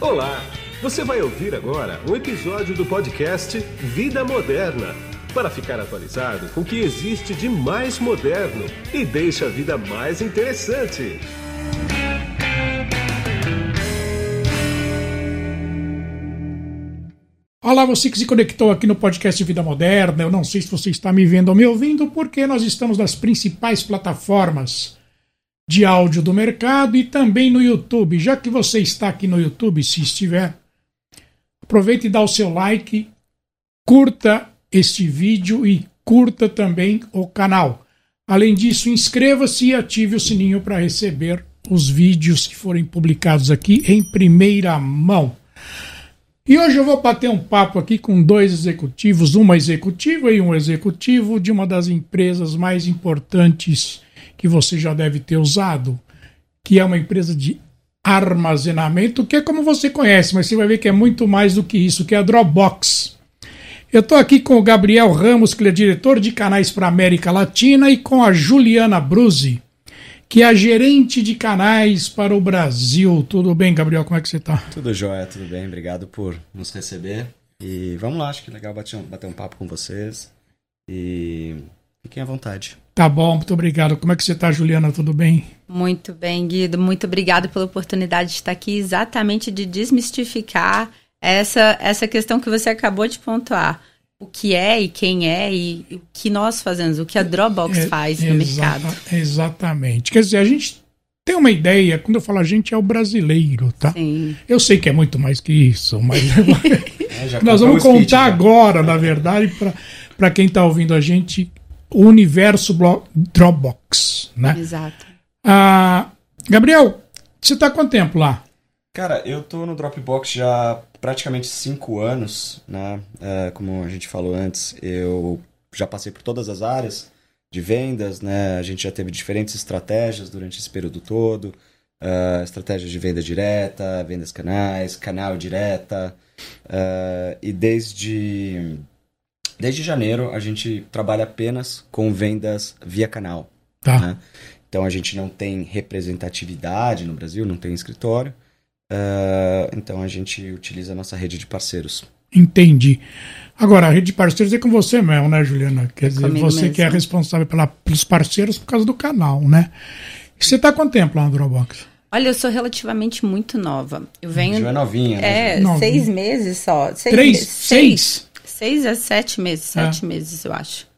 Olá! Você vai ouvir agora um episódio do podcast Vida Moderna para ficar atualizado com o que existe de mais moderno e deixa a vida mais interessante. Olá, você que se conectou aqui no podcast Vida Moderna. Eu não sei se você está me vendo ou me ouvindo, porque nós estamos nas principais plataformas de áudio do mercado e também no YouTube. Já que você está aqui no YouTube, se estiver, aproveite e dá o seu like, curta este vídeo e curta também o canal. Além disso, inscreva-se e ative o sininho para receber os vídeos que forem publicados aqui em primeira mão. E hoje eu vou bater um papo aqui com dois executivos, uma executiva e um executivo de uma das empresas mais importantes que você já deve ter usado, que é uma empresa de armazenamento, que é como você conhece, mas você vai ver que é muito mais do que isso, que é a Dropbox. Eu estou aqui com o Gabriel Ramos, que é diretor de canais para América Latina, e com a Juliana Bruzi, que é a gerente de canais para o Brasil. Tudo bem, Gabriel? Como é que você está? Tudo jóia, tudo bem. Obrigado por nos receber. E vamos lá, acho que é legal bater um, bater um papo com vocês. E fiquem à vontade. Tá bom, muito obrigado. Como é que você está, Juliana? Tudo bem? Muito bem, Guido. Muito obrigado pela oportunidade de estar aqui exatamente de desmistificar essa, essa questão que você acabou de pontuar o que é e quem é e o que nós fazemos, o que a Dropbox é, faz no mercado. Exatamente. Quer dizer, a gente tem uma ideia, quando eu falo a gente, é o brasileiro, tá? Sim. Eu sei que é muito mais que isso, mas é, nós vamos contar speech, agora, na verdade, para quem está ouvindo a gente, o universo Dropbox, né? Exato. Ah, Gabriel, você está quanto tempo lá? Cara, eu tô no Dropbox já praticamente cinco anos, né? É, como a gente falou antes, eu já passei por todas as áreas de vendas, né? A gente já teve diferentes estratégias durante esse período todo. Uh, estratégia de venda direta, vendas canais, canal direta. Uh, e desde, desde janeiro a gente trabalha apenas com vendas via canal. Tá. Né? Então a gente não tem representatividade no Brasil, não tem escritório. Uh, então a gente utiliza a nossa rede de parceiros. Entendi. Agora, a rede de parceiros é com você mesmo, né, Juliana? Quer dizer, você mesmo. que é responsável pela, pelos parceiros por causa do canal, né? E você está quanto tempo lá no Dropbox? Olha, eu sou relativamente muito nova. Eu venho. Já é novinha, né? É, novinha. seis meses só. Seis, Três? Seis? Seis a sete meses, é. sete é. meses, eu acho.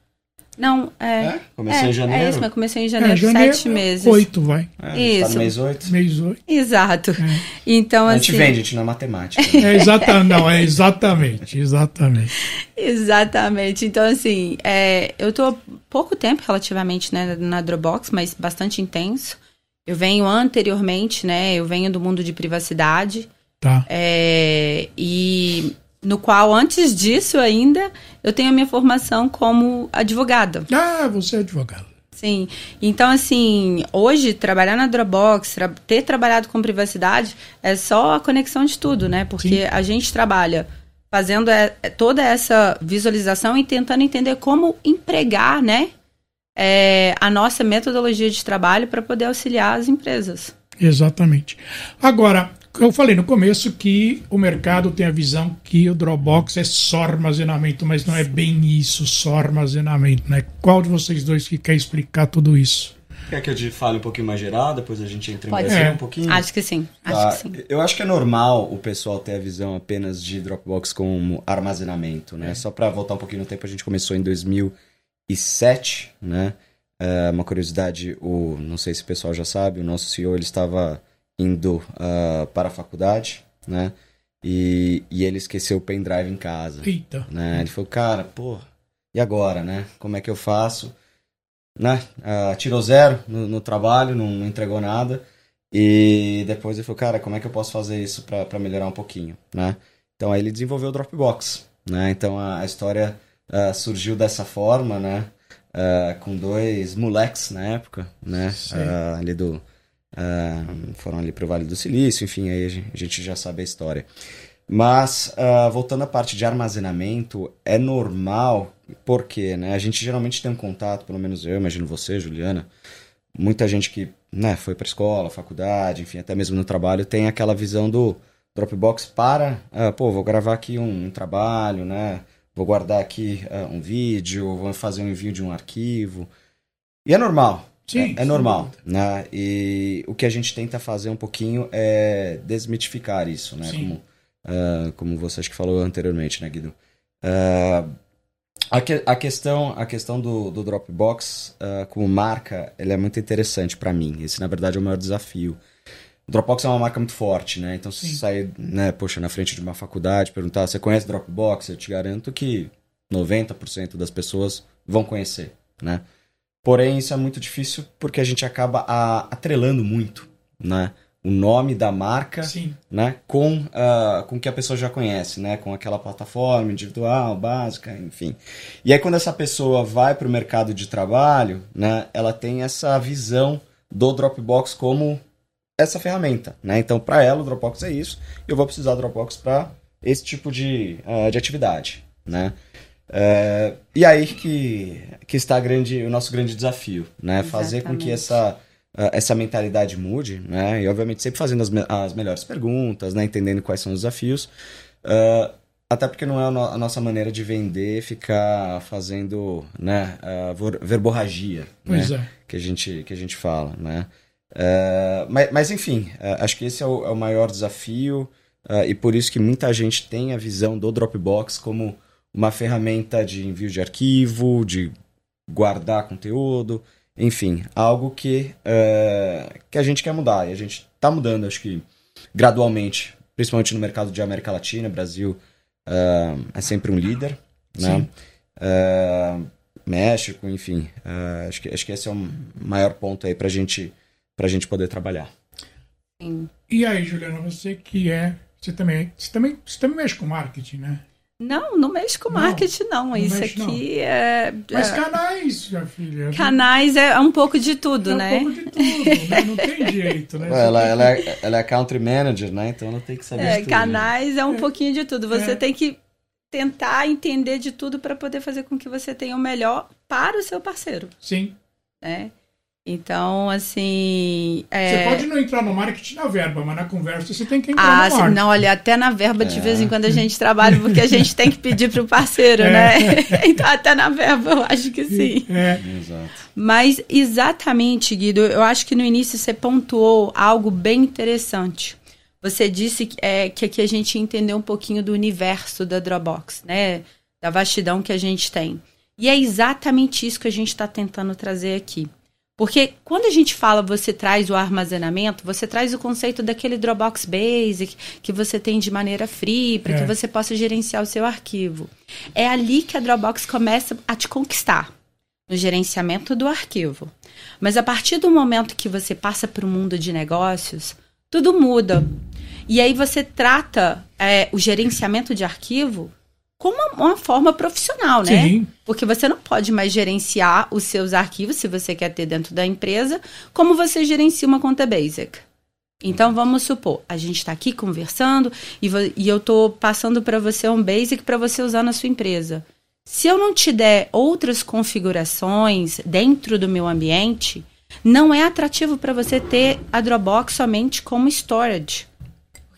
Não, é. é? Comecei é, em janeiro. É isso, mas comecei em janeiro, é, janeiro sete meses. Oito, vai. É, isso. Tá mês oito. Mês oito. Exato. É. Então, a assim. A gente vende, a gente não é matemática. Né? É exatamente, não, é exatamente, exatamente. exatamente. Então, assim, é, eu tô pouco tempo relativamente né, na Dropbox, mas bastante intenso. Eu venho anteriormente, né? Eu venho do mundo de privacidade. Tá. É, e no qual, antes disso ainda, eu tenho a minha formação como advogada. Ah, você é advogada. Sim. Então, assim, hoje, trabalhar na Dropbox, tra ter trabalhado com privacidade, é só a conexão de tudo, né? Porque Sim. a gente trabalha fazendo é, é, toda essa visualização e tentando entender como empregar, né? É, a nossa metodologia de trabalho para poder auxiliar as empresas. Exatamente. Agora, eu falei no começo que o mercado tem a visão que o Dropbox é só armazenamento, mas não é bem isso, só armazenamento, né? Qual de vocês dois que quer explicar tudo isso? Quer que eu fale um pouquinho mais geral, depois a gente entra em Pode é. um pouquinho? Acho que sim. Tá. Acho que sim. Eu acho que é normal o pessoal ter a visão apenas de Dropbox como armazenamento, né? É. Só para voltar um pouquinho no tempo, a gente começou em 2007, né? É uma curiosidade, o, não sei se o pessoal já sabe, o nosso CEO ele estava indo uh, para a faculdade, né? E, e ele esqueceu o pendrive em casa. Eita. Né? Ele falou, cara, pô, e agora, né? Como é que eu faço? Né? Uh, tirou zero no, no trabalho, não, não, entregou nada. E depois ele falou, cara, como é que eu posso fazer isso para melhorar um pouquinho, né? Então aí ele desenvolveu o Dropbox, né? Então a, a história uh, surgiu dessa forma, né? Uh, com dois moleques na época, né? Uh, ali do, Uh, foram ali para o Vale do Silício, enfim, aí a gente já sabe a história. Mas, uh, voltando à parte de armazenamento, é normal, porque né, a gente geralmente tem um contato, pelo menos eu, imagino você, Juliana, muita gente que né, foi para escola, faculdade, enfim, até mesmo no trabalho, tem aquela visão do Dropbox para, uh, pô, vou gravar aqui um, um trabalho, né? Vou guardar aqui uh, um vídeo, vou fazer um envio de um arquivo. E é normal. Sim, é, é normal, né? E o que a gente tenta fazer um pouquinho é desmitificar isso, né? Como, uh, como você acho que falou anteriormente, né, Guido? Uh, a, que, a, questão, a questão do, do Dropbox uh, como marca, ele é muito interessante para mim. Esse, na verdade, é o maior desafio. O Dropbox é uma marca muito forte, né? Então, se sair, né, poxa, na frente de uma faculdade, perguntar, você conhece Dropbox? Eu te garanto que 90% das pessoas vão conhecer, né? Porém, isso é muito difícil porque a gente acaba a, atrelando muito, né? O nome da marca, Sim. né? Com uh, com que a pessoa já conhece, né? Com aquela plataforma individual, básica, enfim. E aí quando essa pessoa vai para o mercado de trabalho, né? Ela tem essa visão do Dropbox como essa ferramenta, né? Então, para ela, o Dropbox é isso. Eu vou precisar do Dropbox para esse tipo de, uh, de atividade, né? É, e aí que, que está grande, o nosso grande desafio, né? Exatamente. Fazer com que essa, essa mentalidade mude, né? E obviamente sempre fazendo as, as melhores perguntas, né? Entendendo quais são os desafios. Uh, até porque não é a, no, a, nossa maneira de vender ficar fazendo, né? Uh, verborragia, né? É. Que a gente que a gente fala, né? Uh, mas, mas enfim, acho que esse é o, é o maior desafio e por isso que muita gente tem a visão do Dropbox como uma ferramenta de envio de arquivo, de guardar conteúdo, enfim, algo que, uh, que a gente quer mudar. E a gente está mudando, acho que gradualmente, principalmente no mercado de América Latina, Brasil uh, é sempre um líder, né? Uh, México, enfim, acho, que, acho que esse é o maior ponto aí para gente, a gente poder trabalhar. Sim. E aí, Juliana, você que é, você também, você também, você também mexe com marketing, né? Não, não mexe com marketing, não. não. Isso mexe, aqui não. é. Mas canais, minha filha. Canais é um pouco de tudo, é né? Um pouco de tudo, né? Não tem jeito, né? Ela, ela, é, ela é country manager, né? Então ela tem que saber. É, tudo, canais né? é um é. pouquinho de tudo. Você é. tem que tentar entender de tudo para poder fazer com que você tenha o melhor para o seu parceiro. Sim. Né? Então, assim. É... Você pode não entrar no marketing na verba, mas na conversa você tem que entrar ah, no marketing. Não, olha, até na verba de é. vez em quando a gente trabalha, porque a gente tem que pedir para o parceiro, é. né? então, até na verba eu acho que sim. É. Exato. Mas, exatamente, Guido, eu acho que no início você pontuou algo bem interessante. Você disse que, é, que aqui a gente entendeu um pouquinho do universo da Dropbox, né? Da vastidão que a gente tem. E é exatamente isso que a gente está tentando trazer aqui. Porque quando a gente fala você traz o armazenamento, você traz o conceito daquele Dropbox Basic que você tem de maneira free, para é. que você possa gerenciar o seu arquivo. É ali que a Dropbox começa a te conquistar, no gerenciamento do arquivo. Mas a partir do momento que você passa para o mundo de negócios, tudo muda. E aí você trata é, o gerenciamento de arquivo como uma, forma profissional, né? Sim. Porque você não pode mais gerenciar os seus arquivos, se você quer ter dentro da empresa, como você gerencia uma conta basic. Então, vamos supor, a gente está aqui conversando e, e eu estou passando para você um basic para você usar na sua empresa. Se eu não te der outras configurações dentro do meu ambiente, não é atrativo para você ter a Dropbox somente como storage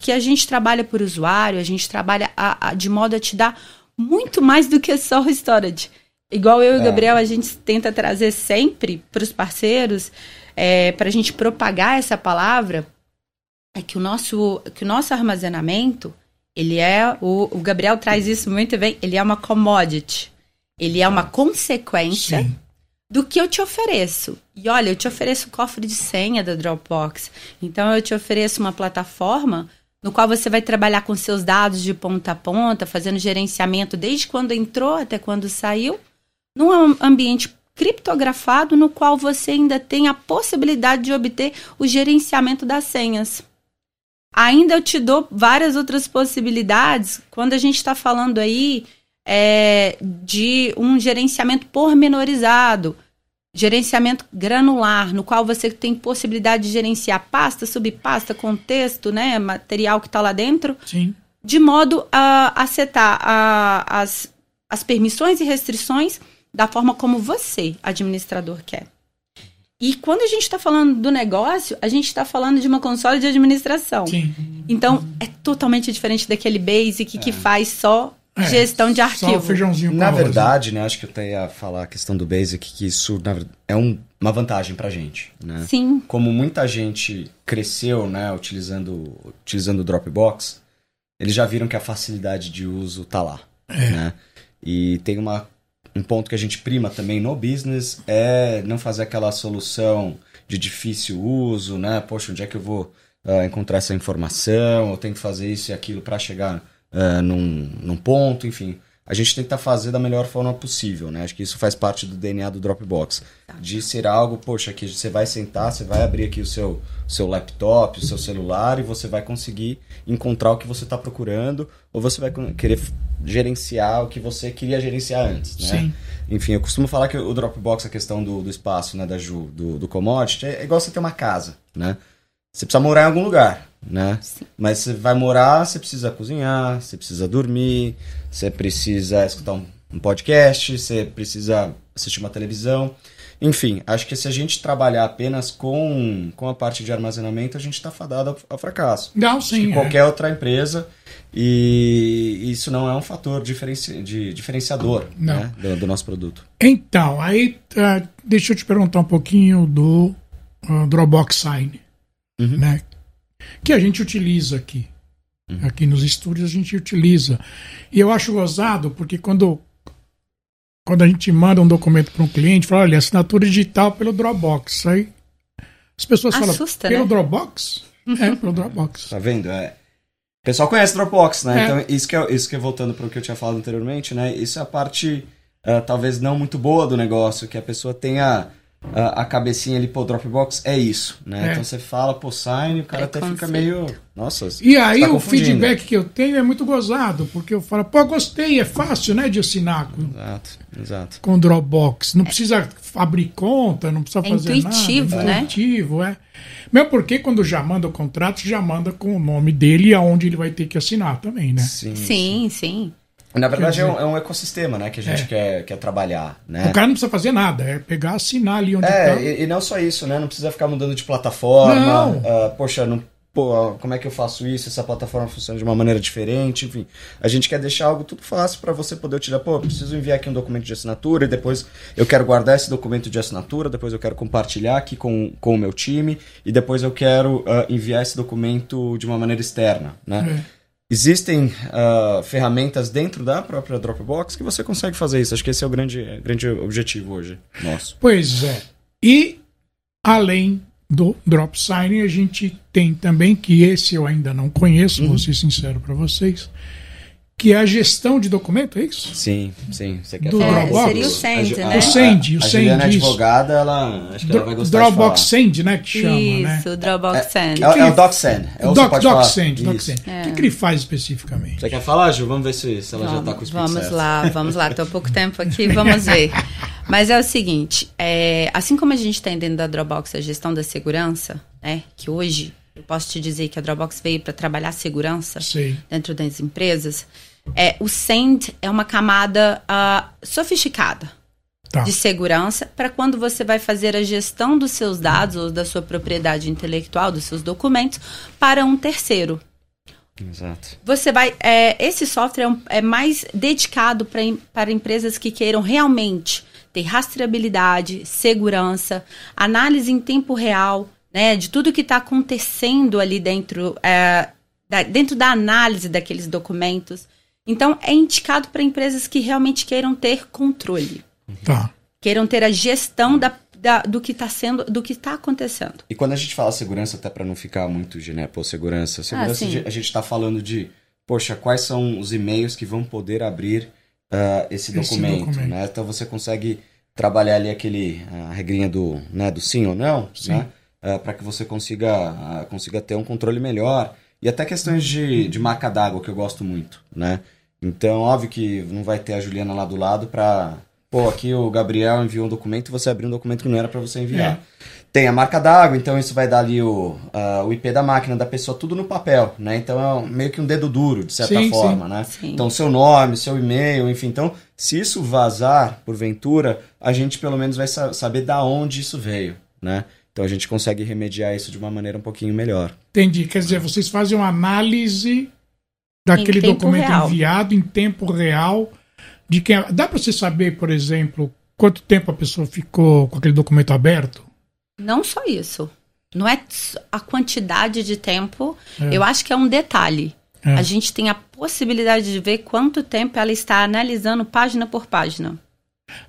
que a gente trabalha por usuário, a gente trabalha a, a, de modo a te dar muito mais do que só o storage. Igual eu e o é. Gabriel, a gente tenta trazer sempre para os parceiros, é, para a gente propagar essa palavra, é que o nosso, que o nosso armazenamento, ele é, o, o Gabriel traz isso muito bem, ele é uma commodity. Ele é uma consequência Sim. do que eu te ofereço. E olha, eu te ofereço o cofre de senha da Dropbox. Então eu te ofereço uma plataforma no qual você vai trabalhar com seus dados de ponta a ponta, fazendo gerenciamento desde quando entrou até quando saiu, num ambiente criptografado no qual você ainda tem a possibilidade de obter o gerenciamento das senhas. Ainda eu te dou várias outras possibilidades quando a gente está falando aí é, de um gerenciamento pormenorizado, gerenciamento granular, no qual você tem possibilidade de gerenciar pasta, subpasta, contexto, né, material que está lá dentro, Sim. de modo a, acertar a, as, as permissões e restrições da forma como você, administrador, quer. E quando a gente está falando do negócio, a gente está falando de uma console de administração. Sim. Então, é totalmente diferente daquele basic que faz só É, gestão de Só arquivo. feijãozinho com Na arroz, né? verdade, né, acho que eu até ia falar a questão do Basic, que isso na verdade, é um- uma vantagem pra gente, né? Sim, Como muita gente cresceu, né, utilizando, utilizando o Dropbox, eles já viram que a facilidade de uso tá lá, né? E tem uma, um ponto que a gente prima também no business, é não fazer aquela solução de difícil uso, né? Poxa, onde é que eu vou ah, encontrar essa informação? Eu tenho que fazer isso e aquilo para chegar ah, num, num ponto, enfim. A gente tenta fazer da melhor forma possível, né? Acho que isso faz parte do DNA do Dropbox. De ser algo, poxa, que você vai sentar, você vai abrir aqui o seu, seu laptop, o seu celular e você vai conseguir encontrar o que você está procurando ou você vai querer gerenciar o que você queria gerenciar antes, né? Sim. Enfim, eu costumo falar que o Dropbox, a questão do, do espaço, né, da Ju, do, do commodity, é igual você ter uma casa, né? Você precisa morar em algum lugar, né? Mas você vai morar, você precisa cozinhar, você precisa dormir, você precisa escutar um, um podcast, você precisa assistir uma televisão. Enfim, acho que se a gente trabalhar apenas com, com a parte de armazenamento, a gente está fadado ao, ao fracasso. Não, sim. é. qualquer outra empresa. E isso não é um fator diferenci, de, diferenciador Não. né, do, do nosso produto. Então, aí ah, deixa eu te perguntar um pouquinho do ah, Dropbox Sign, Uhum. né? Que a gente utiliza aqui. Aqui nos estúdios a gente utiliza. E eu acho gozado porque quando quando a gente manda um documento para um cliente, fala, olha, assinatura digital pelo Dropbox. Aí as pessoas Assusta, falam, pelo né? Dropbox? É, pelo Dropbox. Tá vendo? É. O pessoal conhece Dropbox, né? É. Então, isso que, é, isso que é voltando para o que eu tinha falado anteriormente, né? Isso é a parte, ah, talvez não muito boa do negócio, que a pessoa tenha ah, a cabecinha ali, pô, Dropbox é isso, né? É. Então você fala, pô, sign, o cara até fica Preconceito. meio. Nossa. E aí você tá o feedback que eu tenho é muito gozado, porque eu falo, pô, gostei, é fácil, né, de assinar com, Exato, exato. com Dropbox. Não precisa abrir conta, não precisa É fazer intuitivo, nada. né? Intuitivo, é. Mesmo porque quando já manda o contrato, já manda com o nome dele e aonde ele vai ter que assinar também, né? Sim. sim, sim. Na verdade, Quer é dizer- um, é um ecossistema, né? Que a gente É. quer, quer trabalhar, né? O cara não precisa fazer nada, é pegar, assinar ali onde É, tá. e, e não só isso, né? Não precisa ficar mudando de plataforma. Não. ah, poxa, não, pô, como é que eu faço isso? Essa plataforma funciona de uma maneira diferente, enfim. A gente quer deixar algo tudo fácil para você poder utilizar. Pô, preciso enviar aqui um documento de assinatura e depois eu quero guardar esse documento de assinatura, depois eu quero compartilhar aqui com, com o meu time e depois eu quero ah, enviar esse documento de uma maneira externa, né? É. Existem ah, ferramentas dentro da própria Dropbox que você consegue fazer isso. Acho que esse é o grande, grande objetivo hoje nosso. Pois é. E além do Drop Sign, a gente tem também, que esse eu ainda não conheço, Uhum. vou ser sincero para vocês, que é a gestão de documento, é isso? Sim, sim. Você quer Do falar? Dropbox? seria o Send, a né? a- O Send, o a Send, Juliana é isso. advogada, ela acho que ela vai gostar Dropbox de falar. Send, né? Que chama, né? Isso, Dropbox Send. É, é o DocSend. É o Doc, pode falar. DocSend, Isso. DocSend. O que, que ele faz especificamente? Você quer falar, Ju? Vamos ver se, se ela já tá com o speed vamos certo. lá, vamos lá. Tô há pouco tempo aqui, vamos ver. Mas é o seguinte, é, assim como a gente tem dentro da Dropbox a gestão da segurança, né? Que hoje eu posso te dizer que a Dropbox veio para trabalhar segurança Sei. dentro das empresas. É, o Send é uma camada ah, sofisticada Tá. de segurança para quando você vai fazer a gestão dos seus dados ou da sua propriedade intelectual, dos seus documentos, para um terceiro. Exato. Você vai. é, esse software é, um- é mais dedicado pra para empresas que queiram realmente ter rastreabilidade, segurança, análise em tempo real, né, de tudo que está acontecendo ali dentro, é, da, dentro da análise daqueles documentos. Então, é indicado para empresas que realmente queiram ter controle, Tá. queiram ter a gestão da, da- do que está sendo, do que está acontecendo. E quando a gente fala segurança, até pra não ficar muito de, né, pô, segurança. Segurança, sim. a gente tá falando de, poxa, quais são os e-mails que vão poder abrir ah, esse, Esse documento, documento. né? Então você consegue trabalhar ali aquele, a regrinha do, né, do sim ou não, Sim. né? Para que você consiga, ah, consiga ter um controle melhor. E até questões de, de marca d'água, que eu gosto muito, né? Então, óbvio que não vai ter a Juliana lá do lado pra... Pô, aqui o Gabriel enviou um documento e você abriu um documento que não era pra você enviar. É. Tem a marca d'água, então isso vai dar ali o, ah, o IP da máquina da pessoa, tudo no papel, né? Então é um- meio que um dedo duro, de certa Sim, forma, sim. né? Sim. Então seu nome, seu e-mail, enfim. Então, se isso vazar, porventura, a gente pelo menos vai sa- saber da onde isso veio, né? Então a gente consegue remediar isso de uma maneira um pouquinho melhor. Entendi. Quer dizer, vocês fazem uma análise daquele documento real. enviado em tempo real. De quem... Dá para você saber, por exemplo, quanto tempo a pessoa ficou com aquele documento aberto? Não só isso. Não é a quantidade de tempo. É. Eu acho que é um detalhe. É. A gente tem a possibilidade de ver quanto tempo ela está analisando página por página.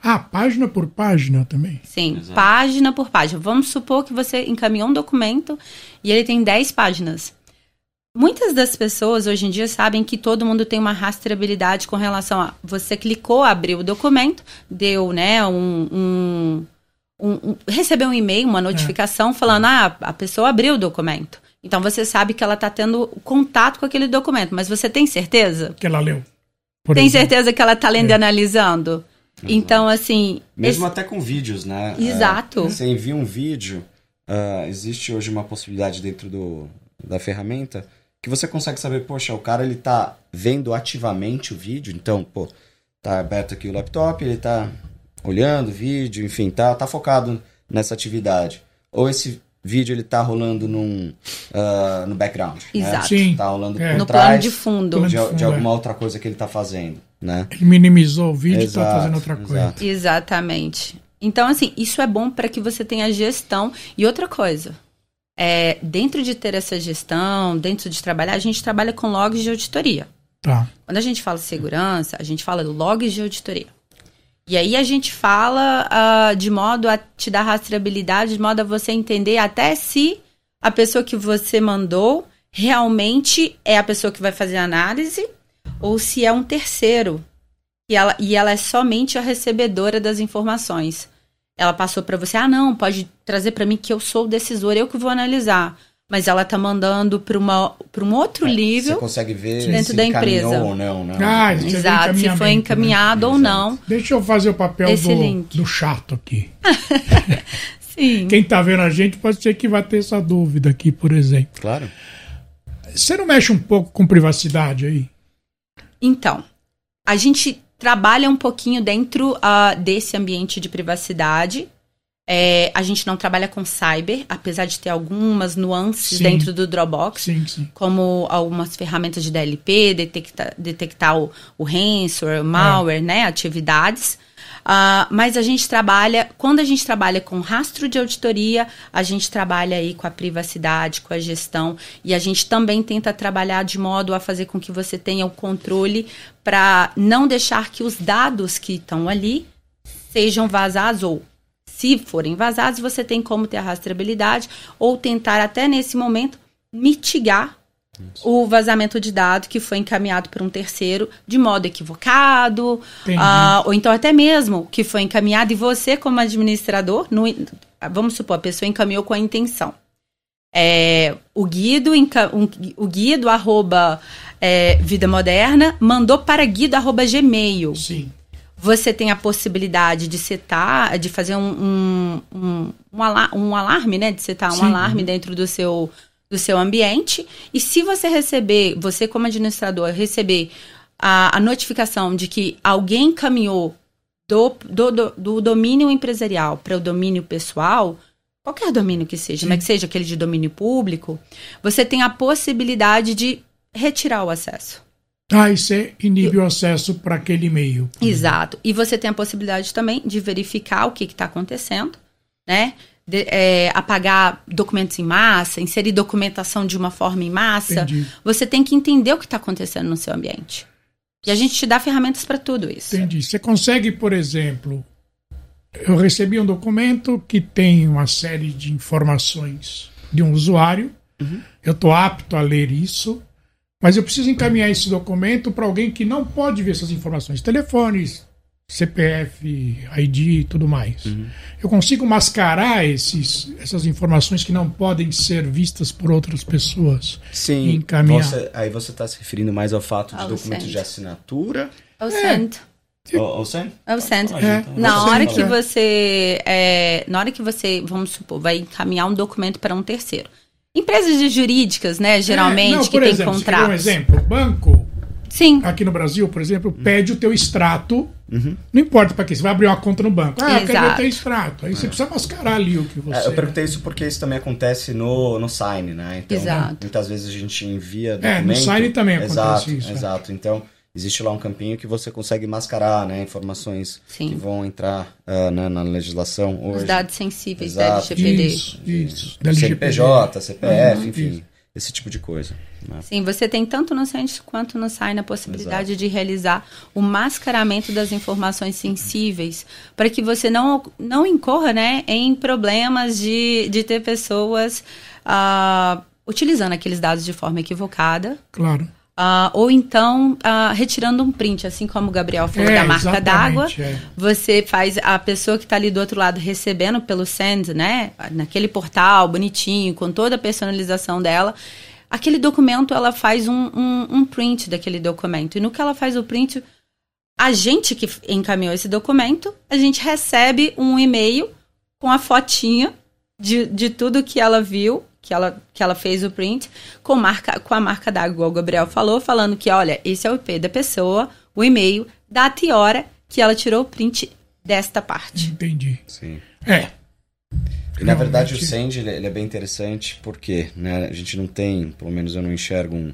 Ah, página por página também. Sim, Exato. página por página. Vamos supor que você encaminhou um documento e ele tem 10 páginas. Muitas das pessoas hoje em dia sabem que todo mundo tem uma rastreabilidade com relação a você clicou, abriu o documento, deu, né, um, um- um- um- recebeu um e-mail, uma notificação falando, ah, a pessoa abriu o documento. Então você sabe que ela está tendo contato com aquele documento, mas você tem certeza? Que ela leu. tem exemplo. certeza que ela está lendo e É. Então, assim. Mesmo esse- até com vídeos, né? Exato. É, você envia um vídeo, ah, existe hoje uma possibilidade dentro do, da ferramenta que você consegue saber, poxa, o cara ele tá vendo ativamente o vídeo, então, pô, tá aberto aqui o laptop, ele tá olhando o vídeo, enfim, tá, tá focado nessa atividade. Ou esse vídeo ele tá rolando num, ah, no background. né? Exato. Sim. Tá rolando É. por no trás plano de fundo. De, de de é. alguma outra coisa que ele tá fazendo, né? Ele minimizou o vídeo e está fazendo outra coisa. exato. Exatamente. Então, assim, isso é bom para que você tenha gestão. E outra coisa, é, dentro de ter essa gestão, dentro de trabalhar, a gente trabalha com logs de auditoria. Tá. Quando a gente fala segurança, a gente fala logs de auditoria. E aí a gente fala ah, de modo a te dar rastreabilidade, de modo a você entender até se a pessoa que você mandou realmente é a pessoa que vai fazer a análise ou se é um terceiro. E ela, e ela é somente a recebedora das informações. Ela passou para você, ah, não, pode trazer para mim que eu sou o decisor, eu que vou analisar. Mas ela tá mandando para um outro Você nível. consegue ver Dentro se da empresa. ou não, né? Ah, você Exato, se foi né? encaminhado ou Exato. não. Deixa eu fazer o papel Esse do, do chato aqui. Sim. Quem tá vendo a gente pode ser que vai ter essa dúvida aqui, por exemplo. Claro. Você não mexe um pouco com privacidade aí? Então, a gente trabalha um pouquinho dentro ah, desse ambiente de privacidade. É, a gente não trabalha com cyber, apesar de ter algumas nuances Sim. dentro do Dropbox, Sim, sim. como algumas ferramentas de DLP, detectar, detectar o, o ransomware, o malware, né, atividades. Ah, mas a gente trabalha, quando a gente trabalha com rastro de auditoria, a gente trabalha aí com a privacidade, com a gestão, e a gente também tenta trabalhar de modo a fazer com que você tenha o controle para não deixar que os dados que estão ali sejam vazados ou se forem vazados, você tem como ter a rastreabilidade ou tentar até nesse momento mitigar o vazamento de dado que foi encaminhado por um terceiro de modo equivocado, ah, ou então até mesmo que foi encaminhado e você como administrador, no- vamos supor, a pessoa encaminhou com a intenção. É, o Guido, o Guido arroba é, Vida Moderna mandou para Guido arroba Gmail Sim. você tem a possibilidade de setar, de fazer um, um, um, um, ala- um alarme, né? De setar um Sim. alarme dentro do seu, do seu ambiente. E se você receber, você como administrador, receber a, a notificação de que alguém caminhou do, do, do, do domínio empresarial para o domínio pessoal, qualquer domínio que seja, Sim. mas que seja aquele de domínio público, você tem a possibilidade de retirar o acesso. Ah, e você inibe o acesso para aquele e-mail. Exato. E você tem a possibilidade também de verificar o que está acontecendo, né? De- é, apagar documentos em massa, inserir documentação de uma forma em massa. Entendi. Você tem que entender o que está acontecendo no seu ambiente. E a gente te dá ferramentas para tudo isso. Entendi. Você consegue, por exemplo, eu recebi um documento que tem uma série de informações de um usuário. Eu estou apto a ler isso, mas eu preciso encaminhar esse documento para alguém que não pode ver essas informações. Telefones, CPF, ID e tudo mais. Eu consigo mascarar esses, essas informações que não podem ser vistas por outras pessoas. Sim. Encaminhar. Você- aí você está se referindo mais ao fato de Ao documento send. de assinatura. É o send. Ou, ou send? É o send. Ah, É. então, Na hora não que quer. você, é, na hora que você, vamos supor, vai encaminhar um documento para um terceiro. Empresas de jurídicas, né, geralmente, É, não, que por tem exemplo, contratos. Um exemplo, o banco Sim, aqui no Brasil, por exemplo, pede o teu extrato Uhum. Não importa para quê, você vai abrir uma conta no banco. Ah, eu quero Exato. ter extrato. Aí você precisa mascarar ali o que você. É, eu perguntei isso porque isso também acontece no, no Sign, né? Então, Exato. muitas vezes a gente envia É, no documento. Sign também acontece exato, isso, é. Exato, Então, existe lá um campinho que você consegue mascarar, né? Informações Sim. que vão entrar ah, né, na legislação hoje. Os dados sensíveis Exato. da LGPD. Isso, isso. Da LGPD. CNPJ, CPF, Uhum, enfim. Esse tipo de coisa. né? Sim, você tem tanto no Send quanto no Sign a possibilidade de realizar o mascaramento das informações sensíveis para que você não, não incorra né, em problemas de, de ter pessoas ah, utilizando aqueles dados de forma equivocada. Claro. Ah, ou então ah, retirando um print, assim como o Gabriel falou É, da marca d'água. é. Você faz a pessoa que está ali do outro lado recebendo pelo Send, né? Naquele portal bonitinho, com toda a personalização dela. Aquele documento, ela faz um, um, um print daquele documento. E no que ela faz o print, a gente que encaminhou esse documento, a gente recebe um e-mail com a fotinha de, de tudo que ela viu, que ela, que ela fez o print, com, marca, com a marca d'água, igual o Gabriel falou, falando que, olha, esse é o IP da pessoa, o e-mail, data e hora que ela tirou o print desta parte. Entendi. Sim. É. E na verdade o. Send ele, ele é bem interessante porque né, a gente não tem, pelo menos eu não enxergo um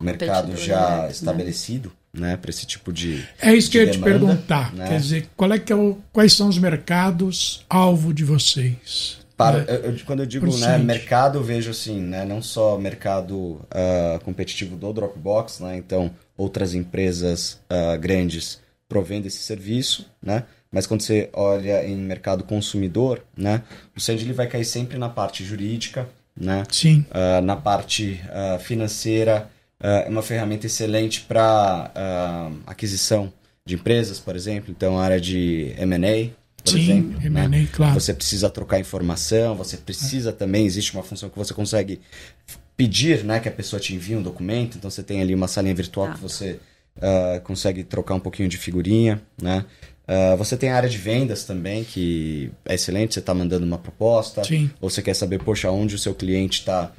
mercado já direto, né? estabelecido, né, para esse tipo de É isso que de eu ia te perguntar. né? Quer dizer, qual é que é o, quais são os mercados alvo de vocês? Para, né? eu- eu- quando eu digo né, mercado, eu vejo assim, né, não só mercado ah, competitivo do Dropbox, né, então outras empresas ah, grandes provendo esse serviço, né, mas quando você olha em mercado consumidor, né, o Send ele vai cair sempre na parte jurídica, né, Sim. ah, na parte financeira, é uma ferramenta excelente para aquisição de empresas, por exemplo, então a área de M&A, por Sim, exemplo, M&A, né? claro. Você precisa trocar informação, você precisa também, existe uma função que você consegue pedir, né, que a pessoa te envie um documento, então você tem ali uma salinha virtual Tá. que você ah, consegue trocar um pouquinho de figurinha, né? Ah, você tem a área de vendas também, que é excelente, você está mandando uma proposta, Sim. ou você quer saber, poxa, onde o seu cliente está,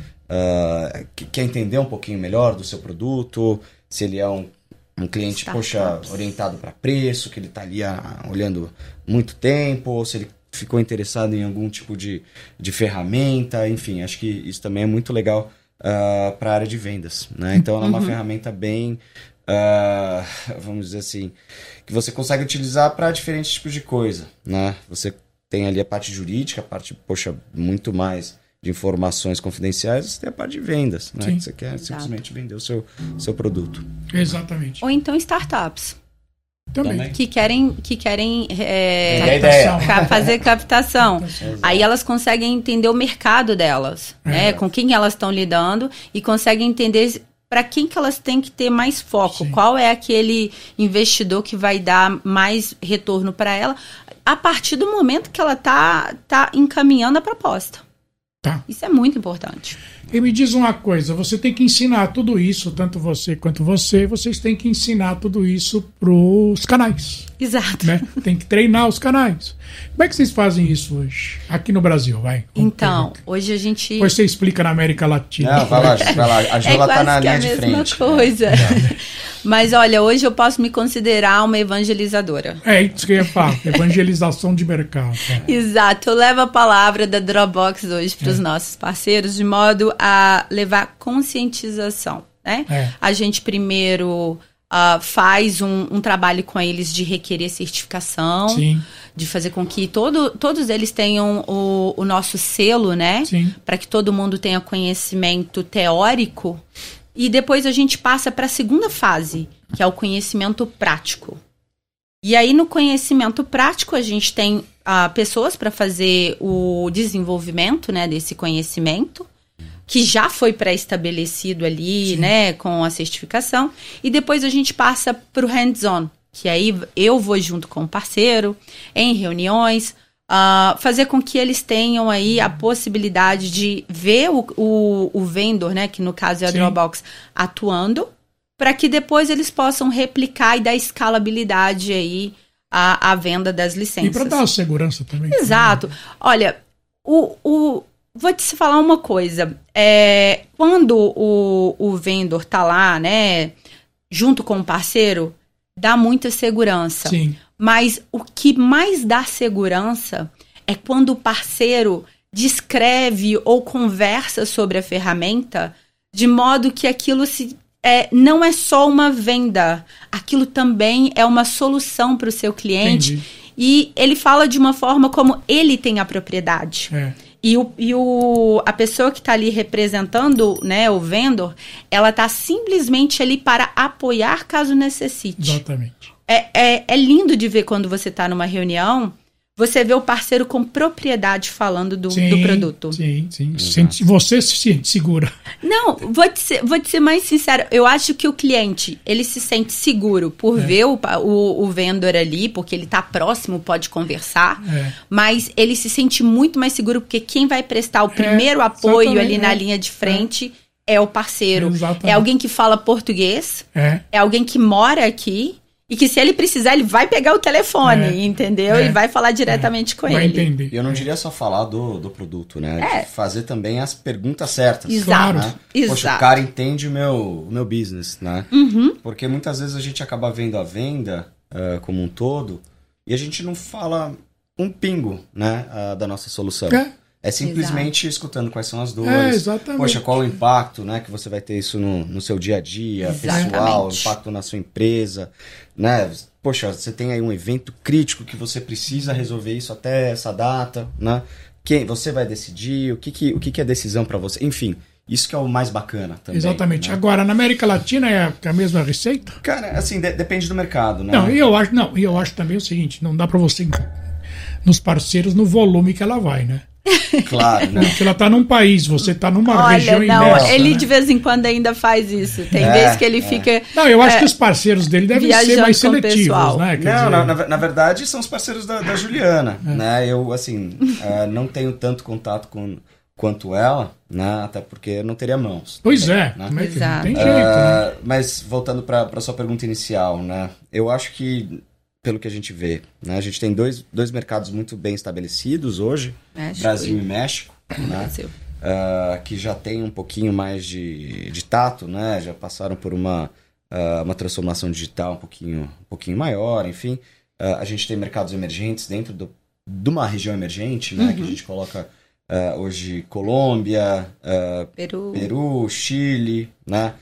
quer entender um pouquinho melhor do seu produto, se ele é um, um cliente, poxa, Startups. orientado para preço, que ele está ali ah, olhando muito tempo, ou se ele ficou interessado em algum tipo de, de ferramenta, enfim, acho que isso também é muito legal para a área de vendas, né? Então ela é uma ferramenta bem, ah, vamos dizer assim, que você consegue utilizar para diferentes tipos de coisa, né? Você tem ali a parte jurídica, a parte, poxa, muito mais de informações confidenciais, você tem a parte de vendas, né? Sim. Que você quer Exato. simplesmente vender o seu, seu produto. Exatamente. Ou então startups Também. Que querem, que querem é, Vender a ideia. ca- fazer captação. Aí elas conseguem entender o mercado delas, né? Com quem elas estão lidando e conseguem entender para quem que elas têm que ter mais foco. Sim. Qual é aquele investidor que vai dar mais retorno para ela a partir do momento que ela tá, tá encaminhando a proposta. Tá. Isso é muito importante. E me diz uma coisa, você tem que ensinar tudo isso, tanto você quanto você, vocês têm que ensinar tudo isso pros canais, Exato. né? Tem que treinar os canais. Como é que vocês fazem isso hoje? Aqui no Brasil, vai. Vamos Então, perguntar. hoje a gente. Depois você explica na América Latina. Não, vai lá, vai lá. A É Jula quase tá na que a linha de mesma frente. coisa. Mas olha, hoje eu posso me considerar uma evangelizadora. É isso que eu ia falar, evangelização de mercado. é. Exato, eu levo a palavra da Dropbox hoje para os nossos parceiros de modo a levar conscientização, né? É. A gente primeiro ah, faz um, um trabalho com eles de requerer certificação, Sim, de fazer com que todo, todos eles tenham o, o nosso selo, né? para que todo mundo tenha conhecimento teórico. E depois a gente passa para a segunda fase, que é o conhecimento prático. E aí, no conhecimento prático, a gente tem ah, pessoas para fazer o desenvolvimento né, desse conhecimento, que já foi pré-estabelecido ali, né, com a certificação. E depois a gente passa para o hands-on, que aí eu vou junto com o parceiro, em reuniões, ah, fazer com que eles tenham aí a possibilidade de ver o, o, o vendor, né, que no caso é a Sim. Dropbox, atuando, para que depois eles possam replicar e dar escalabilidade aí à, à venda das E licenças. para dar segurança também. Exato. Olha, o, o, vou te falar uma coisa. É, quando o, o vendor tá lá, né, junto com o parceiro, dá muita segurança. Sim, Mas o que mais dá segurança é quando o parceiro descreve ou conversa sobre a ferramenta de modo que aquilo se é, não é só uma venda, aquilo também é uma solução para o seu cliente. Entendi. E ele fala de uma forma como ele tem a propriedade. É. E, o, e o, a pessoa que está ali representando né, o vendor, ela está simplesmente ali para apoiar caso necessite. Exatamente. É, é, é lindo de ver quando você está numa reunião, você vê o parceiro com propriedade falando do, Sim, do produto. Sim, sim. Sente- você se sente segura. Não, vou te, ser, vou te ser mais sincero. Eu acho que o cliente, ele se sente seguro por É. ver o, o, o vendedor ali, porque ele tá próximo, pode conversar. É. Mas ele se sente muito mais seguro porque quem vai prestar o primeiro apoio exatamente, ali na é. linha de frente é, o parceiro. Exatamente. É alguém que fala português, É. é alguém que mora aqui. E que se ele precisar, ele vai pegar o telefone, É. entendeu? É. E vai falar diretamente com Vai ele. entender. E eu não diria só falar do, do produto, né? É. Fazer também as perguntas certas. Exato, né? exato. Poxa, o cara entende o meu, o meu business, né? Uhum. Porque muitas vezes a gente acaba vendo a venda ah, como um todo e a gente não fala um pingo, né? ah, da nossa solução. É. É simplesmente escutando quais são as É, dores. exatamente. Poxa, qual o impacto, né? Que você vai ter isso no, no seu dia a dia, Exatamente. pessoal, impacto na sua empresa, né? Poxa, você tem aí um evento crítico que você precisa resolver isso até essa data, né? Quem você vai decidir, o que que, o que, que é decisão para você, enfim, isso que é o mais bacana também. Exatamente. né? Agora, na América Latina é a, é mesma receita? Cara, assim, de- depende do mercado, né? Não, e eu acho, não, e eu acho também o seguinte, não dá pra você nos parceiros no volume que ela vai, né? Claro, né? Porque ela tá num país, você tá numa Olha, região não, imensa. ele né? de vez em quando ainda faz isso. Tem É, vezes que ele é. fica. Não, eu acho é, que os parceiros dele devem ser mais seletivos, pessoal. né? Quer Não, dizer, na, na, verdade são os parceiros da, da Juliana, né? Eu, assim, eh, não tenho tanto contato com quanto ela, né? Até porque eu não teria mãos. Pois também, é, né? como é que não Exato. tem jeito, né? Ah, mas voltando para sua pergunta inicial, né? Eu acho que pelo que a gente vê, né? A gente tem dois, dois mercados muito bem estabelecidos hoje, México Brasil e e México, né? Ah, que já tem um pouquinho mais de, de tato, né? Já passaram por uma, ah, uma transformação digital um pouquinho, um pouquinho maior, enfim. Ah, a gente tem mercados emergentes dentro do, de uma região emergente, né? Que a gente coloca hoje Colômbia, Peru. Peru, Chile, né?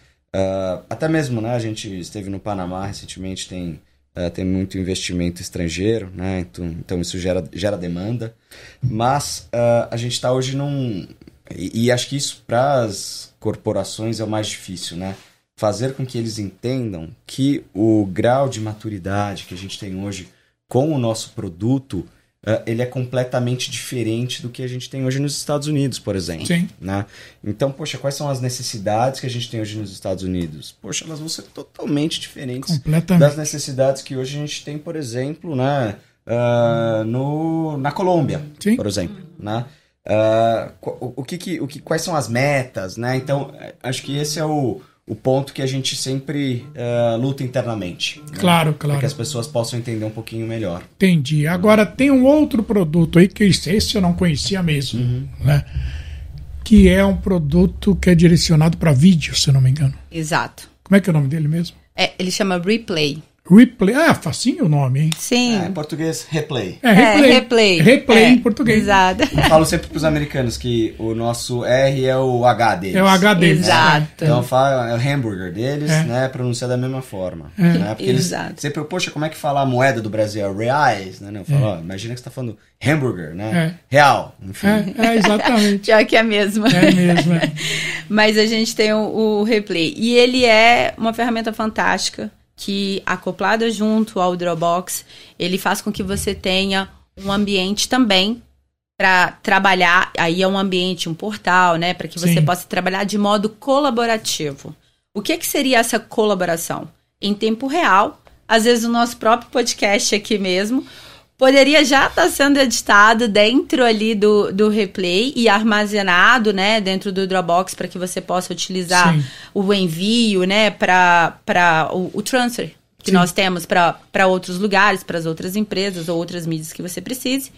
Até mesmo, né? A gente esteve no Panamá recentemente, tem, ah, tem muito investimento estrangeiro, né? Então, então isso gera, gera demanda. Mas ah, a gente está hoje num... E, e acho que isso para as corporações é o mais difícil, né? Fazer com que eles entendam que o grau de maturidade que a gente tem hoje com o nosso produto, ah, ele é completamente diferente do que a gente tem hoje nos Estados Unidos, por exemplo Sim. né? Então, poxa, quais são as necessidades que a gente tem hoje nos Estados Unidos? Poxa, elas vão ser totalmente diferentes das necessidades que hoje a gente tem, por exemplo, né, ah, no, na Colômbia, Sim. por exemplo, né? Qu- o, o que que, o que, quais são as metas, né? Então, eh, acho que esse é o, o ponto que a gente sempre ah, luta internamente. né? Claro, Para claro. que as pessoas possam entender um pouquinho melhor. Entendi. Agora tem um outro produto aí que esse esse eu não conhecia mesmo, Uhum. né? Que é um produto que é direcionado para vídeo, se eu não me engano. Exato. Como é que é o nome dele mesmo? É, ele chama Replay. Replay. Ah, facinho o nome, hein? Sim. É, em português, replay. É, É, replay. replay. Replay É, em português. Exato. Eu falo sempre pros americanos que o nosso R é o H deles. É o H deles. Exato. Então fala, é o hambúrguer deles, É. né? Pronuncia da mesma forma. Né? Porque eles Exato. sempre, poxa, como é que fala a moeda do Brasil? É reais, né? Eu falo, ó, imagina que você tá falando hambúrguer, né? Real. Enfim. É, é, exatamente. Pior que é a mesma. É mesmo. é. Mas a gente tem o, o Replay. E ele é uma ferramenta fantástica que, acoplada junto ao Dropbox, ele faz com que você tenha um ambiente também para trabalhar. Aí é um ambiente, um portal, né? Para que você Sim. possa trabalhar de modo colaborativo. O que, que seria essa colaboração? Em tempo real, às vezes o nosso próprio podcast aqui mesmo, poderia já estar sendo editado dentro ali do, do replay e armazenado, né, dentro do Dropbox para que você possa utilizar Sim. o envio, né, para o, o transfer que Sim. nós temos para outros lugares, para as outras empresas ou outras mídias que você precise.